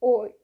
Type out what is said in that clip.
Oi.